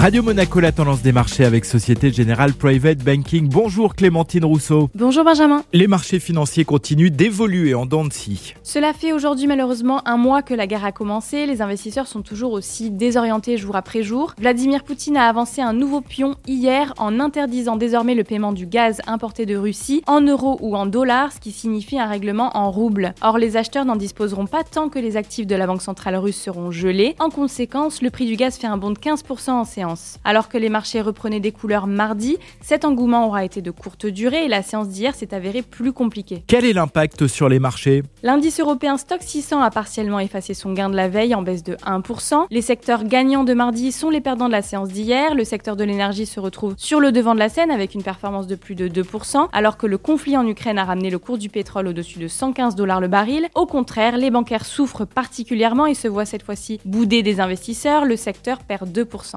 Radio Monaco, la tendance des marchés avec Société Générale Private Banking. Bonjour Clémentine Rousseau. Bonjour Benjamin. Les marchés financiers continuent d'évoluer en dents de scie. Cela fait aujourd'hui malheureusement un mois que la guerre a commencé. Les investisseurs sont toujours aussi désorientés jour après jour. Vladimir Poutine a avancé un nouveau pion hier en interdisant désormais le paiement du gaz importé de Russie en euros ou en dollars, ce qui signifie un règlement en roubles. Or, les acheteurs n'en disposeront pas tant que les actifs de la Banque centrale russe seront gelés. En conséquence, le prix du gaz fait un bond de 15% en séance. Alors que les marchés reprenaient des couleurs mardi, cet engouement aura été de courte durée et la séance d'hier s'est avérée plus compliquée. Quel est l'impact sur les marchés? L'indice européen Stock 600 a partiellement effacé son gain de la veille en baisse de 1%. Les secteurs gagnants de mardi sont les perdants de la séance d'hier. Le secteur de l'énergie se retrouve sur le devant de la scène avec une performance de plus de 2%, alors que le conflit en Ukraine a ramené le cours du pétrole au-dessus de 115 dollars le baril. Au contraire, les bancaires souffrent particulièrement et se voient cette fois-ci boudés des investisseurs. Le secteur perd 2%.